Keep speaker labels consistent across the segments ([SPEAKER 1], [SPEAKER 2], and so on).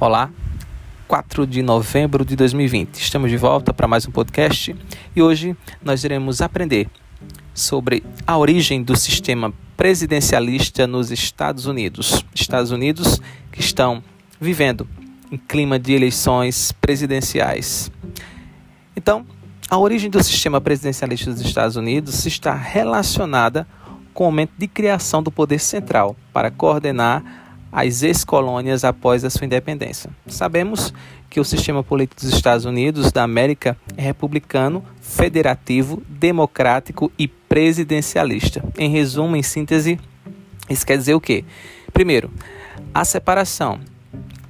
[SPEAKER 1] Olá, 4 de novembro de 2020. Estamos de volta para mais um podcast e hoje nós iremos aprender sobre a origem do sistema presidencialista nos Estados Unidos. Estados Unidos que estão vivendo em clima de eleições presidenciais. Então, a origem do sistema presidencialista dos Estados Unidos está relacionada com o momento de criação do poder central para coordenar as ex-colônias após a sua independência. Sabemos que o sistema político dos Estados Unidos da América é republicano, federativo, democrático e presidencialista. Em resumo, em síntese, isso quer dizer o quê? Primeiro, a separação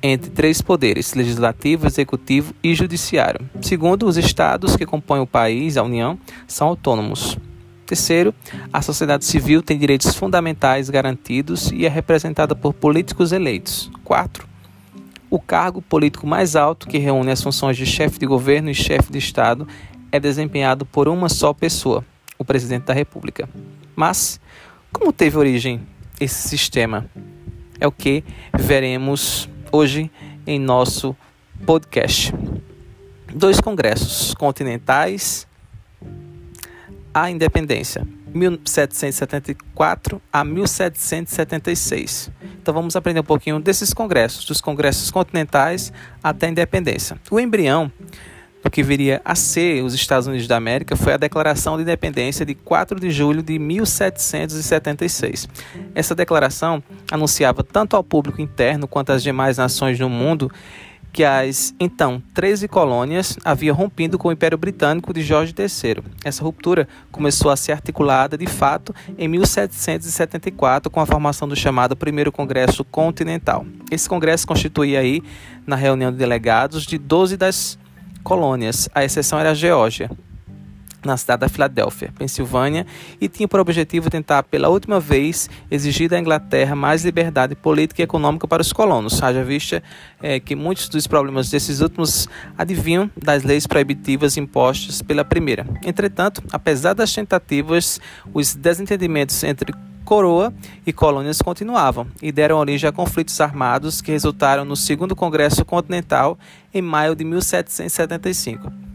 [SPEAKER 1] entre três poderes: legislativo, executivo e judiciário. Segundo, os estados que compõem o país, a União, são autônomos. Terceiro, a sociedade civil tem direitos fundamentais garantidos e é representada por políticos eleitos. Quatro, o cargo político mais alto, que reúne as funções de chefe de governo e chefe de Estado, é desempenhado por uma só pessoa, o presidente da República. Mas, como teve origem esse sistema? É o que veremos hoje em nosso podcast. Dois congressos continentais a independência, 1774 a 1776. Então vamos aprender um pouquinho desses congressos, dos congressos continentais até a independência. O embrião do que viria a ser os Estados Unidos da América foi a Declaração de Independência de 4 de julho de 1776. Essa declaração anunciava tanto ao público interno quanto às demais nações do mundo que as então 13 colônias haviam rompido com o Império Britânico de Jorge III. Essa ruptura começou a ser articulada de fato em 1774 com a formação do chamado Primeiro Congresso Continental. Esse congresso constituía aí, na reunião de delegados, de 12 das colônias, a exceção era a Geórgia na cidade da Filadélfia, Pensilvânia, e tinha por objetivo tentar, pela última vez, exigir da Inglaterra mais liberdade política e econômica para os colonos. Haja vista é, que muitos dos problemas desses últimos adivinham das leis proibitivas impostas pela primeira. Entretanto, apesar das tentativas, os desentendimentos entre coroa e colônias continuavam e deram origem a conflitos armados que resultaram no Segundo Congresso Continental em maio de 1775.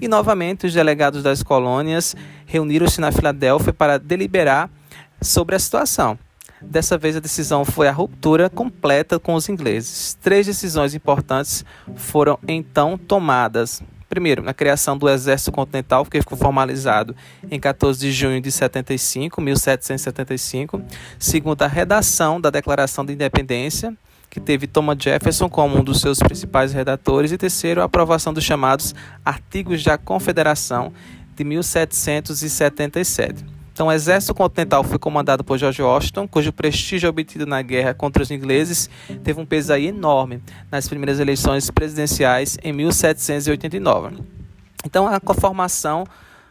[SPEAKER 1] E novamente, os delegados das colônias reuniram-se na Filadélfia para deliberar sobre a situação. Dessa vez, a decisão foi a ruptura completa com os ingleses. Três decisões importantes foram então tomadas. Primeiro, a criação do Exército Continental, que ficou formalizado em 14 de junho de 75, 1775. Segundo, a redação da Declaração de Independência, que teve Thomas Jefferson como um dos seus principais redatores, e terceiro, a aprovação dos chamados Artigos da Confederação de 1777. Então, o exército continental foi comandado por George Washington, cujo prestígio obtido na guerra contra os ingleses teve um peso enorme nas primeiras eleições presidenciais em 1789. Então, a formação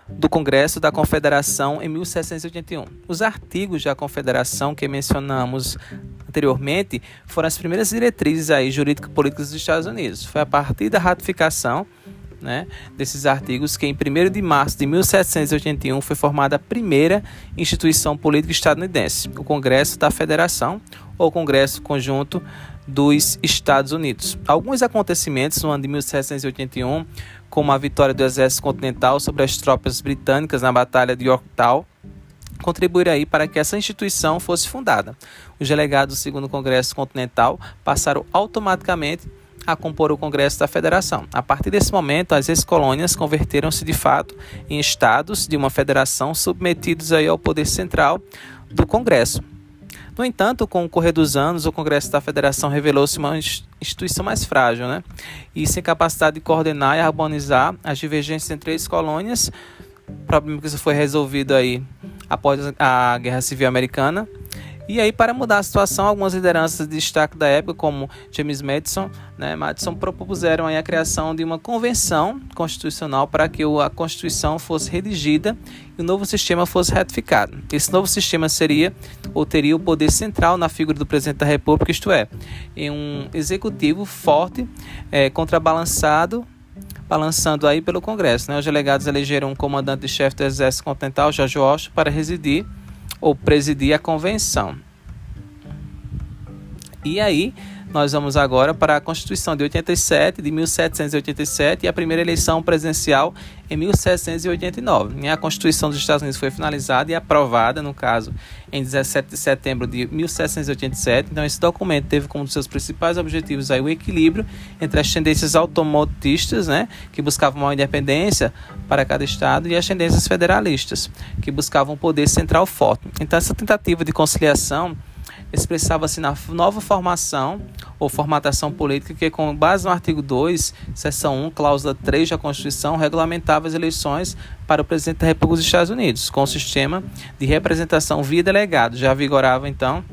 [SPEAKER 1] do Congresso da Confederação em 1781. Os artigos da Confederação que mencionamos anteriormente foram as primeiras diretrizes aí jurídico-políticas dos Estados Unidos. Foi a partir da ratificação né, desses artigos que em 1 de março de 1781 foi formada a primeira instituição política estadunidense, o Congresso da Federação ou Congresso Conjunto dos Estados Unidos. Alguns acontecimentos no ano de 1781, como a vitória do Exército Continental sobre as tropas britânicas na Batalha de Yorktown, contribuir aí para que essa instituição fosse fundada. Os delegados do segundo Congresso Continental passaram automaticamente a compor o Congresso da Federação. A partir desse momento, as ex-colônias converteram-se de fato em estados de uma federação submetidos aí ao poder central do Congresso. No entanto, com o correr dos anos, o Congresso da Federação revelou-se uma instituição mais frágil, né? e sem capacidade de coordenar e harmonizar as divergências entre as colônias, problema que isso foi resolvido aí após a Guerra Civil Americana. E aí, para mudar a situação, algumas lideranças de destaque da época, como James Madison, né, Madison propuseram a criação de uma convenção constitucional para que a Constituição fosse redigida e o novo sistema fosse ratificado. Esse novo sistema seria ou teria o poder central na figura do presidente da República, isto é, em um executivo forte, é, contrabalançado balançando aí pelo Congresso. Né? Os delegados elegeram um comandante-chefe do Exército Continental, George Washington, para residir ou presidir a convenção. E aí, nós vamos agora para a Constituição de 87, de 1787 e a primeira eleição presidencial em 1789. A Constituição dos Estados Unidos foi finalizada e aprovada, no caso, em 17 de setembro de 1787. Então, esse documento teve como um dos seus principais objetivos aí o equilíbrio entre as tendências automotistas, né, que buscavam uma independência para cada estado, e as tendências federalistas, que buscavam um poder central forte. Então, essa tentativa de conciliação expressava-se na nova formação ou formatação política que, com base no artigo 2, seção 1, cláusula 3 da Constituição, regulamentava as eleições para o presidente da República dos Estados Unidos, com o sistema de representação via delegado. Já vigorava, então,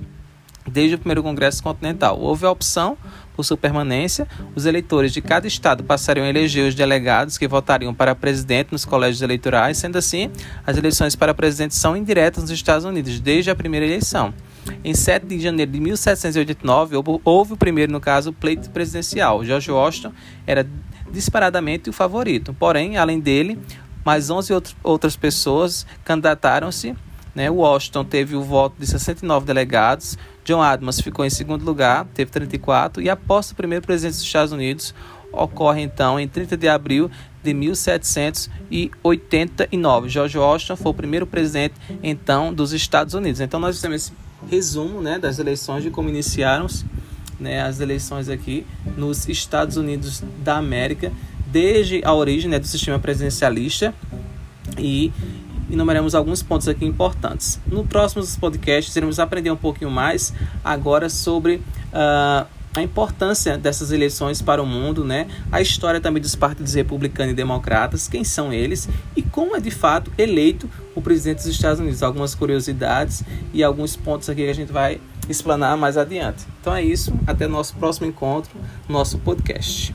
[SPEAKER 1] desde o primeiro Congresso Continental. Houve a opção por sua permanência, os eleitores de cada estado passariam a eleger os delegados que votariam para presidente nos colégios eleitorais, sendo assim, as eleições para presidente são indiretas nos Estados Unidos desde a primeira eleição. Em 7 de janeiro de 1789, houve o primeiro, no caso, pleito presidencial. George Washington era disparadamente o favorito. Porém, além dele, mais 11 outras pessoas candidataram-se. Né? Washington teve o voto de 69 delegados. John Adams ficou em segundo lugar, teve 34. E a posse do primeiro presidente dos Estados Unidos ocorre então em 30 de abril de 1789. George Washington foi o primeiro presidente então dos Estados Unidos. Então nós temos esse resumo né, das eleições de como iniciaram-se né, as eleições aqui nos Estados Unidos da América, desde a origem né, do sistema presidencialista e enumeramos alguns pontos aqui importantes. No próximo podcast, iremos aprender um pouquinho mais agora sobre uh, a importância dessas eleições para o mundo, né? a história também dos partidos republicanos e democratas, quem são eles e como é de fato eleito o presidente dos Estados Unidos. Algumas curiosidades e alguns pontos aqui que a gente vai explanar mais adiante. Então é isso, até nosso próximo encontro, nosso podcast.